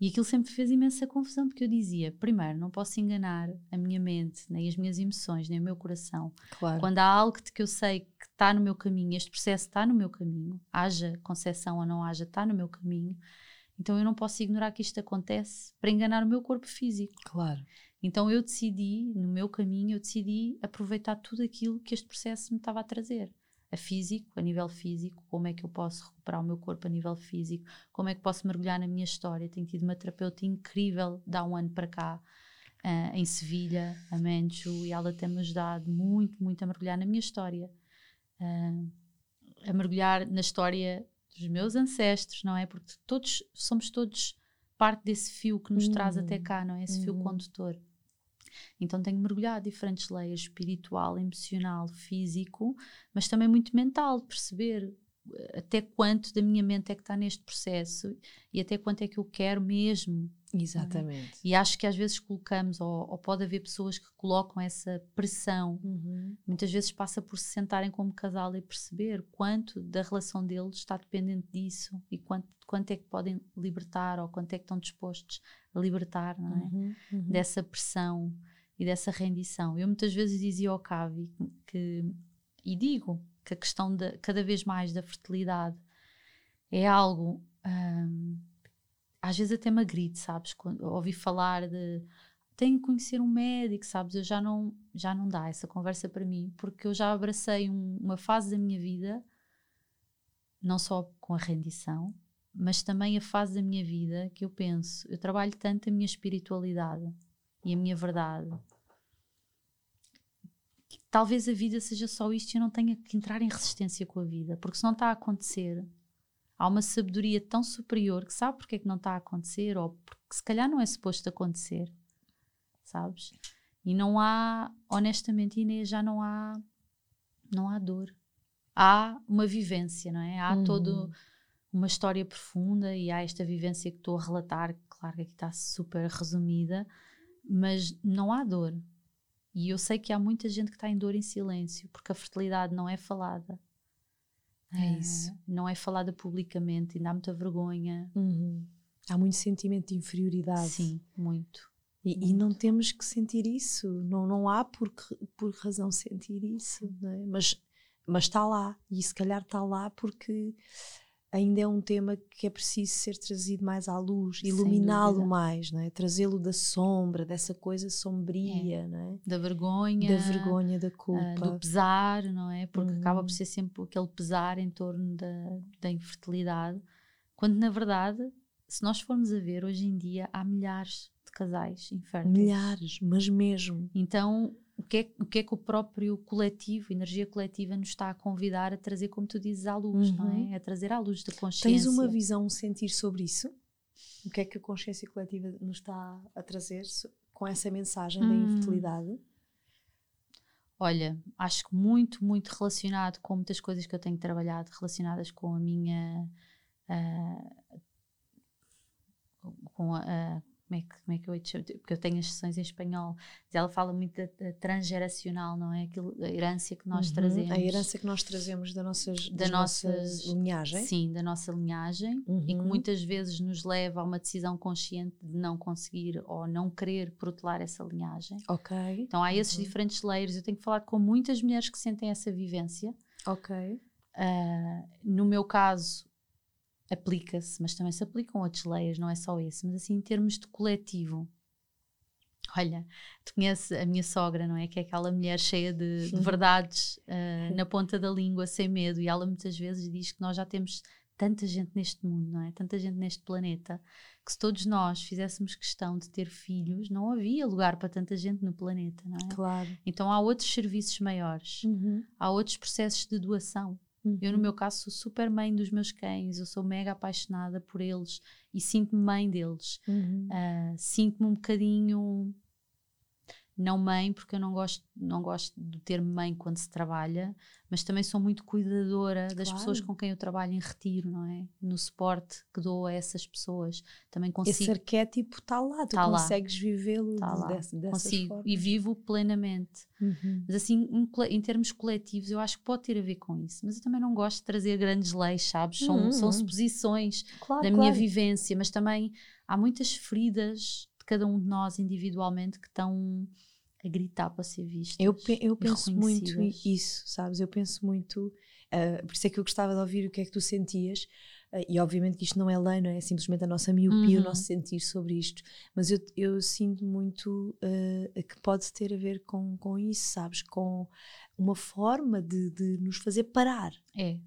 E aquilo sempre fez imensa confusão, porque eu dizia, primeiro, não posso enganar a minha mente, nem as minhas emoções, nem o meu coração. Claro. Quando há algo que, que eu sei que está no meu caminho, este processo está no meu caminho, haja concepção ou não haja, está no meu caminho, então eu não posso ignorar que isto acontece para enganar o meu corpo físico. Claro. Então eu decidi, no meu caminho, eu decidi aproveitar tudo aquilo que este processo me estava a trazer. A físico, a nível físico, como é que eu posso recuperar o meu corpo a nível físico, como é que posso mergulhar na minha história. Tenho tido uma terapeuta incrível de há um ano para cá, ah, em Sevilha, a Menchu, e ela tem-me ajudado muito, muito a mergulhar na minha história. Ah, a mergulhar na história dos meus ancestros, não é? Porque todos, somos todos parte desse fio que nos traz Uhum. até cá, não é? Esse fio Uhum. condutor. Então tenho mergulhado diferentes layers, espiritual, emocional, físico, mas também muito mental, perceber eh, até quanto da minha mente é que está neste processo e até quanto é que eu quero mesmo. Exatamente. E acho que às vezes colocamos, ou, ou pode haver pessoas que colocam essa pressão, Uhum. muitas vezes passa por se sentarem como casal e perceber quanto da relação deles está dependente disso e quanto, quanto é que podem libertar ou quanto é que estão dispostos libertar, não é? Uhum. Uhum. dessa pressão e dessa rendição. Eu muitas vezes dizia ao Cavi que, e digo, que a questão da, cada vez mais da fertilidade é algo, hum, às vezes até me agride, sabes? Quando ouvi falar de tenho que conhecer um médico, sabes? Eu já não, já não dá essa conversa para mim, porque eu já abracei um- uma fase da minha vida, não só com a rendição, mas também a fase da minha vida que eu penso, eu trabalho tanto a minha espiritualidade e a minha verdade. que Talvez a vida seja só isto e eu não tenha que entrar em resistência com a vida, porque se não está a acontecer, há uma sabedoria tão superior que sabe porque é que não está a acontecer, ou porque se calhar não é suposto acontecer, sabes? E não há, honestamente, Inês, já não há, não há dor. Há uma vivência, não é? Há Uhum. todo uma história profunda e há esta vivência que estou a relatar, claro que aqui está super resumida, mas não há dor. E eu sei que há muita gente que está em dor em silêncio, porque a fertilidade não é falada. É Ah, isso. Não é falada publicamente, ainda há muita vergonha. Uhum. Há muito sentimento de inferioridade. Sim, muito. E, e não temos que sentir isso. Não, não há por, que- por razão sentir isso. é? Mas, mas está lá. E se calhar está lá porque ainda é um tema que é preciso ser trazido mais à luz, iluminá-lo mais, não é? trazê-lo da sombra, dessa coisa sombria, não é? Da vergonha, da vergonha, da ah, culpa. do pesar, não é? Porque acaba Uhum. por ser sempre aquele pesar em torno da, da infertilidade. Quando, na verdade, se nós formos a ver, hoje em dia há milhares de casais inférteis. Milhares, mas mesmo. Então, o que, é, o que é que o próprio coletivo, energia coletiva, nos está a convidar a trazer, como tu dizes, à luz, não Uhum. é? A trazer à luz da consciência. Tens uma visão, um sentir sobre isso? O que é que a consciência coletiva nos está a trazer com essa mensagem da Hum. infertilidade? Olha, acho que muito, muito relacionado com muitas coisas que eu tenho trabalhado, relacionadas com a minha. ah, com a. a- como é, que, como é que eu? Porque eu tenho as sessões em espanhol, mas ela fala muito da, da transgeracional, não é? Aquilo, a herança que nós Uhum. trazemos. A herança que nós trazemos da nossas, Da nossas nossas- linhagens. Sim, da nossa linhagem e que Uhum. muitas vezes nos leva a uma decisão consciente de não conseguir ou não querer protelar essa linhagem. Ok, Então há esses Uhum. diferentes layers. Eu tenho falado com muitas mulheres que sentem essa vivência. ok. Ah, no meu caso, aplica-se, mas também se aplicam outras leis, não é só esse, mas assim em termos de coletivo. Olha, tu conheces a minha sogra, não é? Que é aquela mulher cheia de, de verdades uh, na ponta da língua, sem medo, e ela muitas vezes diz que nós já temos tanta gente neste mundo, não é? Tanta gente neste planeta, que se todos nós fizéssemos questão de ter filhos, não havia lugar para tanta gente no planeta, não é? Claro. Então há outros serviços maiores, Uhum. há outros processos de doação. Eu, no meu caso, sou super mãe dos meus cães, eu sou mega apaixonada por eles e sinto-me mãe deles. Uhum. Uh, sinto-me um bocadinho não mãe, porque eu não gosto, não gosto do termo mãe quando se trabalha, mas também sou muito cuidadora das Claro. pessoas com quem eu trabalho em retiro, não é? No suporte que dou a essas pessoas. Também consigo, Esse arquétipo está lá, tu Tá consegues vivê-lo Tá dessa, dessas consigo formas. e vivo plenamente. Uhum. Mas assim, em em termos coletivos, eu acho que pode ter a ver com isso. Mas eu também não gosto de trazer grandes leis, sabes? São, Uhum. são suposições Claro, da minha claro. vivência, mas também há muitas feridas de cada um de nós individualmente que estão a gritar para ser vistas. Eu, pe- eu penso muito isso, sabes? Eu penso muito. ah, por isso é que eu gostava de ouvir o que é que tu sentias. ah, e obviamente que isto não é lei, não é? É simplesmente a nossa miopia, Uhum. o nosso sentir sobre isto. Mas eu, eu sinto muito ah, que pode ter a ver com, com isso, sabes? Com uma forma de, de nos fazer parar. É.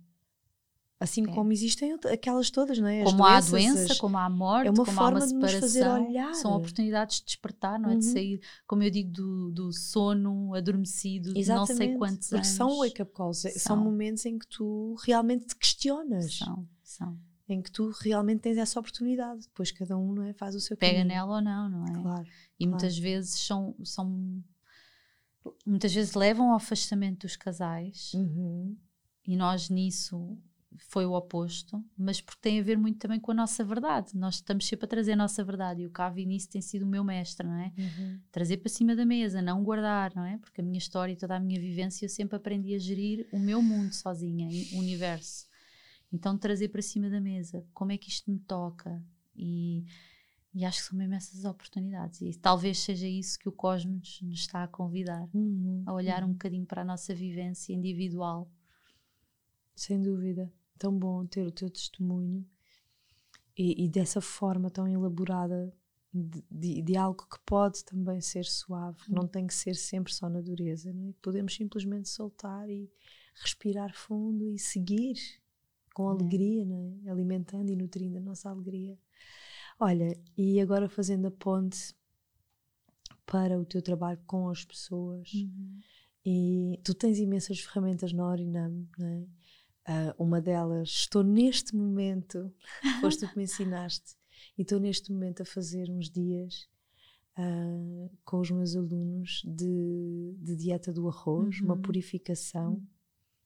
Assim É. como existem aquelas todas, não é? As Como há a doenças, doença, as- como há a morte, é uma como forma há uma de nos fazer separação. olhar. São oportunidades de despertar, não é? De Uhum. sair, como eu digo, do, do sono adormecido, de não sei Exatamente, quantos porque anos. são wake-up calls, é- são. São. momentos em que tu realmente te questionas. São, são. em que tu realmente tens essa oportunidade. Depois cada um não é, faz o seu Pega caminho. nela ou não, não é? Claro. E muitas vezes são, são. Muitas vezes levam ao afastamento dos casais Uhum. e nós nisso foi o oposto, mas porque tem a ver muito também com a nossa verdade. Nós estamos sempre a trazer a nossa verdade e o Cavi nisso tem sido o meu mestre, não é? Uhum. Trazer para cima da mesa, não guardar, não é? Porque a minha história e toda a minha vivência eu sempre aprendi a gerir o meu mundo sozinha, o universo. Então trazer para cima da mesa, como é que isto me toca? E, e acho que são mesmo essas oportunidades. E talvez seja isso que o Cosmos nos está a convidar, Uhum. a olhar um bocadinho para a nossa vivência individual. Sem dúvida. Tão bom ter o teu testemunho e, e dessa forma tão elaborada de, de- de algo que pode também ser suave, que não tem que ser sempre só na dureza, não é? Podemos simplesmente soltar e respirar fundo e seguir com alegria, não é? Alimentando e nutrindo a nossa alegria. Olha, e agora fazendo a ponte para o teu trabalho com as pessoas. E tu tens imensas ferramentas na Orinam, não é? Ah, uma delas, estou neste momento, foste tu que me ensinaste, e estou neste momento a fazer uns dias ah, com os meus alunos de, de dieta do arroz, uma Uhum. purificação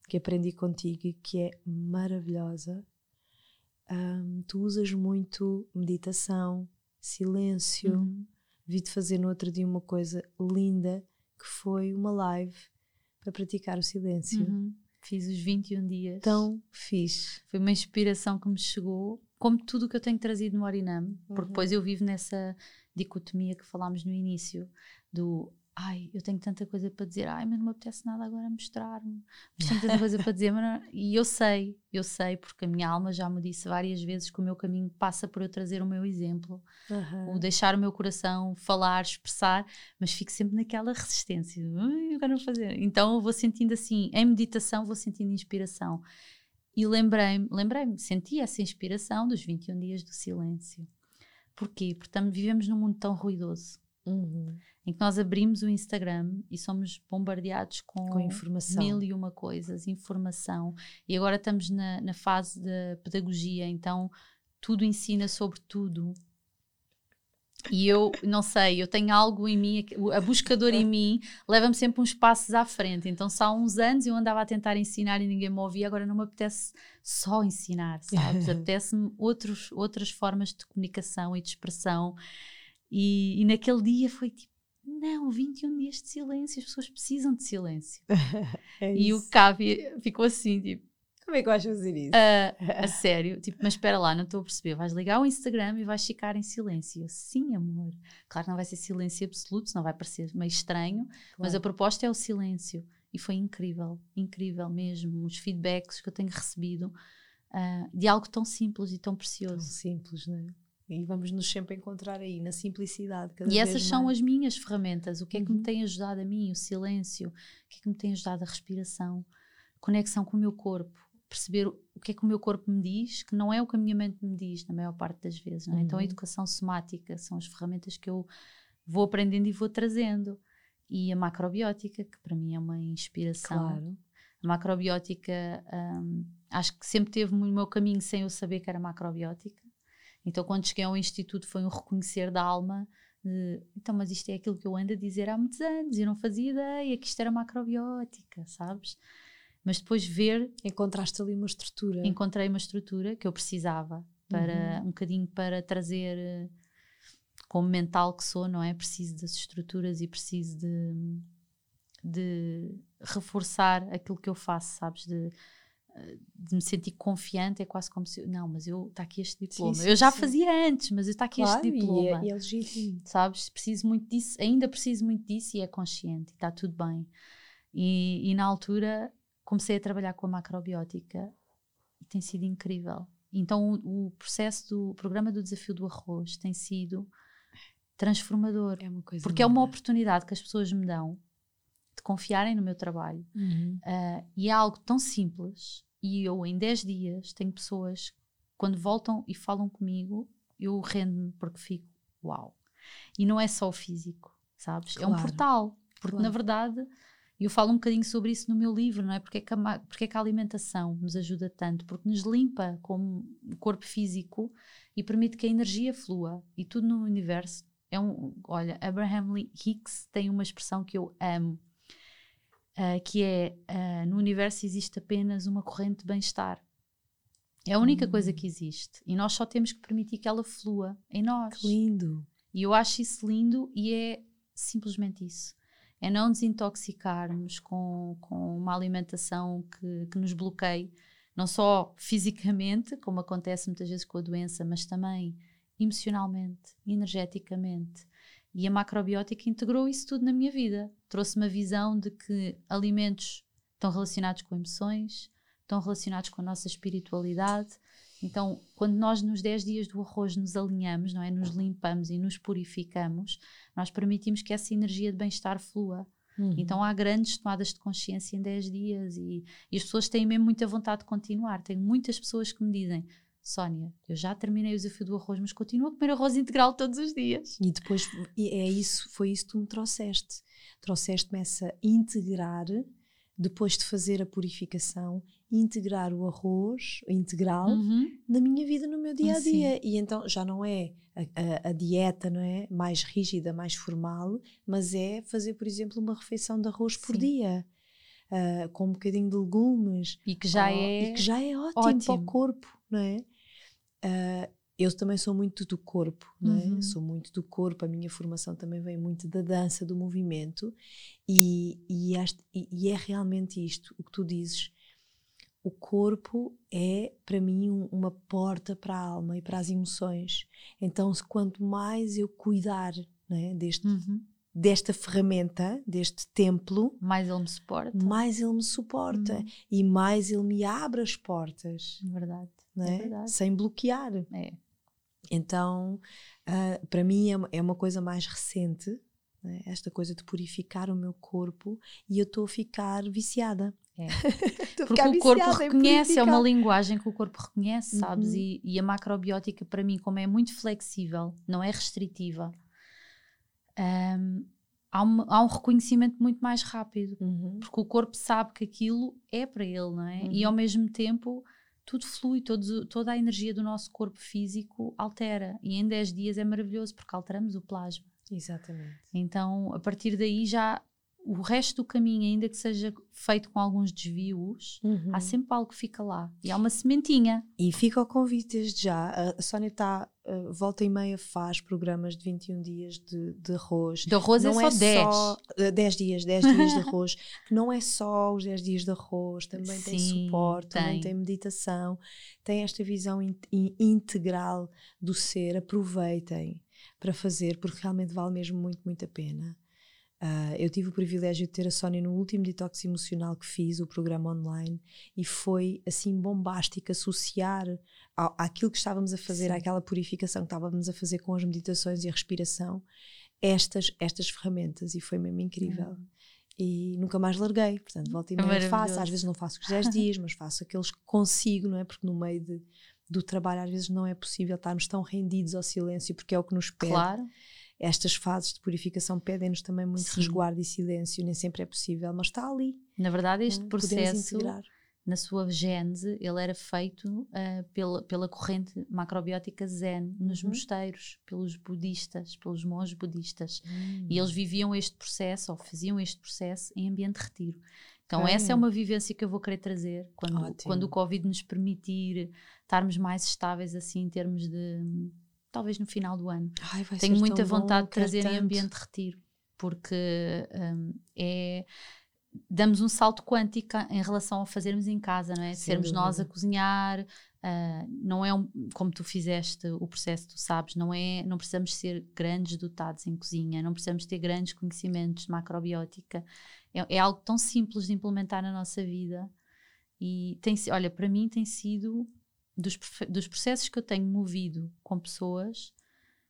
que aprendi contigo e que é maravilhosa. Ah, tu usas muito meditação, silêncio. Uhum. Vi-te fazer no outro dia uma coisa linda que foi uma live para praticar o silêncio. Uhum. Fiz os 21 dias. Tão fixe. Foi uma inspiração que me chegou, como tudo o que eu tenho trazido no Orinam, porque Uhum. depois eu vivo nessa dicotomia que falámos no início, do ai, eu tenho tanta coisa para dizer, ai, mas não me apetece nada agora mostrar-me, mas tenho tanta coisa para dizer, não- e eu sei, eu sei, porque a minha alma já me disse várias vezes que o meu caminho passa por eu trazer o meu exemplo, Aham. o deixar o meu coração falar, expressar, mas fico sempre naquela resistência. Eu quero não fazer. Então eu vou sentindo assim, em meditação, vou sentindo inspiração. E lembrei-me, lembrei-me, senti essa inspiração dos 21 dias do silêncio. Porquê? Porque estamos, vivemos num mundo tão ruidoso, Uhum. Em que nós abrimos o Instagram e somos bombardeados com, Com mil e uma coisas, informação. E agora estamos na, na fase da pedagogia, então tudo ensina sobre tudo. E eu, não sei, eu tenho algo em mim, a buscadora em mim leva-me sempre uns passos à frente. Então, só há uns anos eu andava a tentar ensinar e ninguém me ouvia, agora não me apetece só ensinar, sabes? Apetece-me outros, outras formas de comunicação e de expressão. E, e naquele dia foi tipo, não, 21 dias de silêncio, as pessoas precisam de silêncio. É E o. Cavi ficou assim, tipo, Como é que vais fazer isso? a, a sério, tipo, mas espera lá, não estou a perceber. Vais ligar o Instagram e vais ficar em silêncio. Eu, Sim, amor. Claro que não vai ser silêncio absoluto, senão vai parecer meio estranho, mas a Claro. proposta é o silêncio. E foi incrível, incrível mesmo. Os feedbacks que eu tenho recebido uh, de algo tão simples e tão precioso. Tão simples, não é? E vamos nos sempre encontrar aí, na simplicidade. e essas são mais. as minhas ferramentas. O que é que uhum. me tem ajudado a mim? O silêncio. O que é que me tem ajudado a respiração? Conexão com o meu corpo. Perceber o que é que o meu corpo me diz, que não é o que a minha mente me diz, na maior parte das vezes. É? Uhum. Então, a educação somática são as ferramentas que eu vou aprendendo e vou trazendo. E a macrobiótica, que para mim é uma inspiração. Claro. A macrobiótica, um, acho que sempre teve no meu caminho sem eu saber que era macrobiótica então, quando cheguei ao Instituto, foi um reconhecer da alma. De, então, mas isto é aquilo que eu ando a dizer há muitos anos e eu não fazia ideia que isto era macrobiótica, sabes? Mas depois ver. Encontraste ali uma estrutura. Encontrei uma estrutura que eu precisava para uhum. um bocadinho para trazer, como mental que sou, não é? Preciso das estruturas e preciso de, de reforçar aquilo que eu faço, sabes? De de me sentir confiante é quase como se não, mas eu está aqui este diploma. Sim, sim, eu já sim. fazia antes, mas está aqui claro, este diploma. E é, é legítimo. Sabes? Preciso muito disso, ainda preciso muito disso e é consciente, está tudo bem. E, e, na altura comecei a trabalhar com a macrobiótica e tem sido incrível. Então o, o processo do programa do desafio do arroz tem sido transformador. É porque é uma oportunidade que as pessoas me dão de confiarem no meu trabalho. Uhum. Uh, e é algo tão simples e eu, em 10 dias, tenho pessoas, quando voltam e falam comigo, eu rendo-me porque fico, uau. E não é só o físico, sabes? Claro. É um portal. Porque, claro. na verdade, eu falo um bocadinho sobre isso no meu livro, não é? Porque é, que a, porque é que a alimentação nos ajuda tanto? Porque nos limpa como o corpo físico e permite que a energia flua. E tudo no universo é um. Olha, Abraham Hicks tem uma expressão que eu amo, uh, que é uh, no universo existe apenas uma corrente de bem-estar. É a única hum. coisa que existe. E nós só temos que permitir que ela flua em nós. Que lindo! E eu acho isso lindo e é simplesmente isso. É não desintoxicarmos com, com uma alimentação que, que nos bloqueie, não só fisicamente, como acontece muitas vezes com a doença, mas também emocionalmente, energeticamente. E a macrobiótica integrou isso tudo na minha vida. Trouxe-me a visão de que alimentos estão relacionados com emoções, estão relacionados com a nossa espiritualidade. Então, quando nós nos 10 dias do arroz nos alinhamos, não é? Nos limpamos e nos purificamos, nós permitimos que essa energia de bem-estar flua. Uhum. Então há grandes tomadas de consciência em 10 dias e, e, as pessoas têm mesmo muita vontade de continuar. Tenho muitas pessoas que me dizem: Sónia, eu já terminei o desafio do arroz, mas continuo a comer arroz integral todos os dias. E depois é isso, foi isso que tu me trouxeste. Trouxeste-me essa integrar, depois de fazer a purificação, integrar o arroz integral uhum. na minha vida, no meu dia a dia. Sim. E então já não é a, a, a, dieta, não é? Mais rígida, mais formal, mas é fazer, por exemplo, uma refeição de arroz Sim. por dia. Uh, com um bocadinho de legumes. E que já, é, e que já é ótimo, ótimo. para o corpo, não é? Uh, eu também sou muito do corpo, não é? Uhum. Sou muito do corpo, a minha formação também vem muito da dança, do movimento, e, e, e é realmente isto, o que tu dizes. O corpo é, para mim, um, uma porta para a alma e para as emoções. Então, quanto mais eu cuidar é? deste, uhum. desta ferramenta, deste templo, mais ele me suporta. Mais ele me suporta uhum. e mais ele me abre as portas. Verdade né? É sem bloquear. É. Então, uh, para mim é uma, é uma, coisa mais recente, né? esta coisa de purificar o meu corpo e eu estou a ficar viciada. É. Porque o corpo reconhece, é uma linguagem que o corpo reconhece, sabes? Uhum. E, e, a macrobiótica, para mim, como é muito flexível, não é restritiva, um, há, um, há, um, reconhecimento muito mais rápido. Uhum. Porque o corpo sabe que aquilo é para ele, não é? Uhum. E ao mesmo tempo tudo flui, todo, toda a energia do nosso corpo físico altera. E em 10 dias é maravilhoso porque alteramos o plasma. Exatamente. Então, a partir daí já o resto do caminho, ainda que seja feito com alguns desvios, uhum. há sempre algo que fica lá. E há uma sementinha. E fica o convite desde já. A Sónia está, uh, volta e meia, faz programas de 21 dias de, de arroz. De arroz é não é só 10. Só, uh, 10 dias, 10 dias de arroz. que não é só os 10 dias de arroz, também Sim, tem suporte, tem. também tem meditação, tem esta visão in, in, integral do ser. Aproveitem para fazer, porque realmente vale mesmo muito, muito a pena. Uh, eu tive o privilégio de ter a Sónia no último detox emocional que fiz, o programa online, e foi assim bombástico associar ao, àquilo que estávamos a fazer, Sim. àquela purificação que estávamos a fazer com as meditações e a respiração, estas, estas ferramentas, e foi mesmo incrível. Uhum. E nunca mais larguei, portanto, volta e meia faço, às vezes não faço os 10 dias, mas faço aqueles que consigo, não é? Porque no meio de, do trabalho às vezes não é possível estarmos tão rendidos ao silêncio, porque é o que nos pede. Claro estas fases de purificação pedem-nos também muito Sim. resguardo e silêncio, nem sempre é possível, mas está ali. Na verdade, este é? processo, na sua gênese, ele era feito uh, pela, pela corrente macrobiótica Zen, nos uhum. mosteiros, pelos budistas, pelos monges budistas. Uhum. E eles hum. viviam este processo, ou faziam este processo, em ambiente de retiro. Então, essa é uma vivência que eu vou querer trazer quando, quando o Covid nos permitir estarmos mais estáveis, assim, em termos de talvez no final do ano. Ai, Tenho muita vontade bom, de trazer em ambiente de retiro, porque um, é damos um salto quântico em relação a fazermos em casa, não é? Sem Sermos dúvida. nós a cozinhar, uh, não é um, como tu fizeste o processo, tu sabes, não é, não precisamos ser grandes dotados em cozinha, não precisamos ter grandes conhecimentos de macrobiótica, é, é algo tão simples de implementar na nossa vida e tem, olha, para mim tem sido dos, dos processos que eu tenho movido com pessoas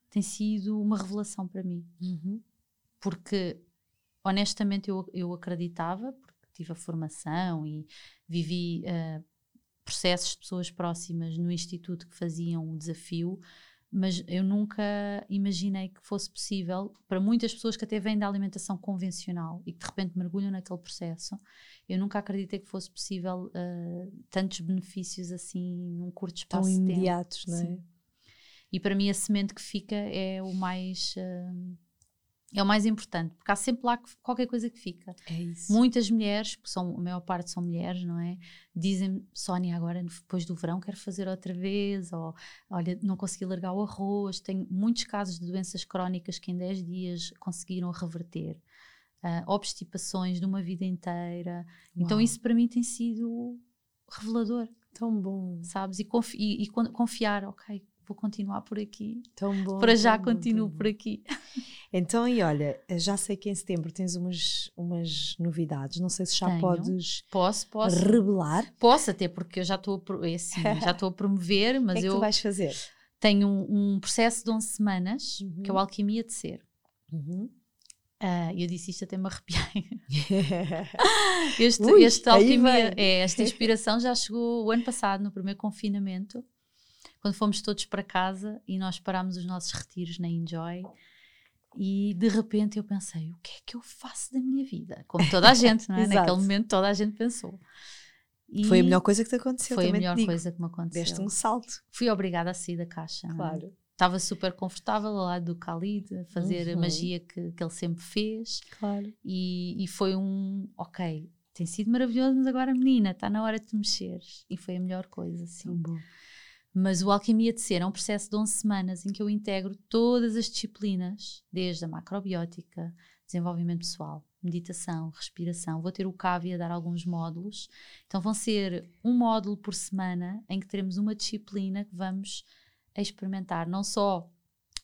tem sido uma revelação para mim. Uhum. Porque, honestamente, eu, eu acreditava, porque tive a formação e vivi uh, processos de pessoas próximas no instituto que faziam o desafio, mas eu nunca imaginei que fosse possível para muitas pessoas que até vêm da alimentação convencional e que de repente mergulham naquele processo. Eu nunca acreditei que fosse possível uh, tantos benefícios assim num curto espaço Tão de tempo. imediatos, não é? Sim. E para mim a semente que fica é o mais uh, é o mais importante, porque há sempre lá qualquer coisa que fica. É isso. Muitas mulheres, porque são, a maior parte são mulheres, não é? Dizem, Sónia, agora depois do verão quero fazer outra vez, ou olha, não consegui largar o arroz. Tenho muitos casos de doenças crónicas que em 10 dias conseguiram reverter. Uh, obstipações de uma vida inteira. Então, Uau. Então, isso para mim tem sido revelador. Tão bom. Sabes? E, confi e, e confiar, ok, vou continuar por aqui. Tão bom. Para já bom, continuo por aqui. Então, e olha, já sei que em setembro tens umas, umas novidades. Não sei se já Tenho. podes posso, posso. revelar. Posso, até porque eu já estou a, é assim, já estou a promover, mas o que é que eu. tu vais fazer? Tenho um, um processo de 11 semanas, uhum. que é o Alquimia de Ser. Uhum. Uh, eu disse isto até me arrepiei. este, Ui, este alquimia, é, esta inspiração já chegou o ano passado, no primeiro confinamento quando fomos todos para casa e nós parámos os nossos retiros na Enjoy. E de repente eu pensei: o que é que eu faço da minha vida? Como toda a gente, não é? Naquele momento toda a gente pensou. E foi a melhor coisa que te aconteceu. Foi a melhor coisa que me aconteceu. Deste um salto. Fui obrigada a sair da caixa. É? Claro. Estava super confortável ao lado do Khalid, a fazer uhum. a magia que, que ele sempre fez. Claro. E, e foi um, ok, tem sido maravilhoso, mas agora, menina, está na hora de te mexeres. E foi a melhor coisa, assim. bom. Mas o Alquimia de Ser é um processo de 11 semanas em que eu integro todas as disciplinas, desde a macrobiótica, desenvolvimento pessoal, meditação, respiração. Vou ter o CAVI a dar alguns módulos. Então vão ser um módulo por semana em que teremos uma disciplina que vamos experimentar, não só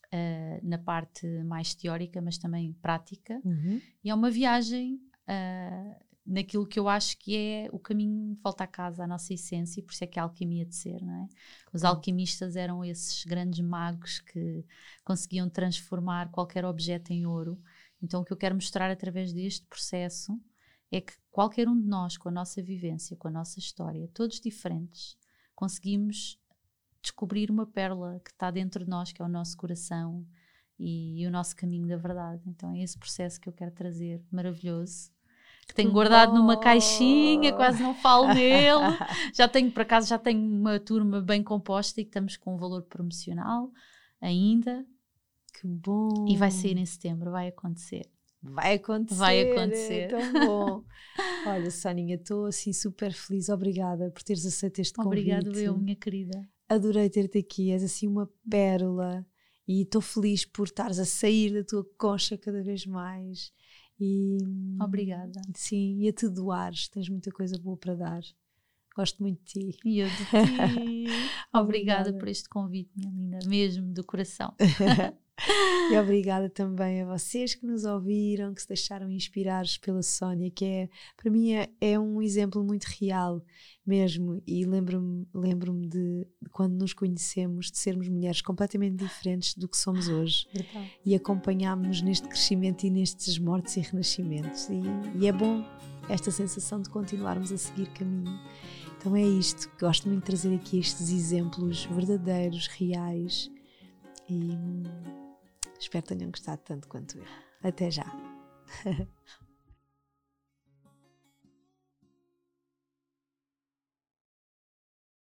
uh, na parte mais teórica, mas também prática. Uhum. E é uma viagem uh, naquilo que eu acho que é o caminho de volta a casa, a nossa essência, e por isso é que é a alquimia de ser, não é? Os alquimistas eram esses grandes magos que conseguiam transformar qualquer objeto em ouro. Então, o que eu quero mostrar através deste processo é que qualquer um de nós, com a nossa vivência, com a nossa história, todos diferentes, conseguimos descobrir uma pérola que está dentro de nós, que é o nosso coração e, e o nosso caminho da verdade. Então, é esse processo que eu quero trazer, maravilhoso que tenho guardado numa caixinha, quase não falo nele. já tenho, por acaso, já tenho uma turma bem composta e que estamos com um valor promocional ainda. Que bom! E vai sair em setembro, vai acontecer. Vai acontecer. Vai acontecer. tão bom. Olha, Soninha, estou assim super feliz. Obrigada por teres aceito este convite. Obrigada, eu, minha querida. Adorei ter-te aqui. És assim uma pérola. E estou feliz por estares a sair da tua concha cada vez mais e, Obrigada. Sim, e a te doares, tens muita coisa boa para dar. Gosto muito de ti. E eu de ti. Obrigada por este convite, minha linda, mesmo do coração. e obrigada também a vocês que nos ouviram, que se deixaram inspirar pela Sónia, que é, para mim é, é um exemplo muito real mesmo. E lembro-me lembro de, de quando nos conhecemos, de sermos mulheres completamente diferentes do que somos hoje. E acompanhámos-nos neste crescimento e nestes mortes e renascimentos. E, e é bom esta sensação de continuarmos a seguir caminho. Então é isto, gosto muito de trazer aqui estes exemplos verdadeiros, reais e Espero que tenham gostado tanto quanto eu. Até já!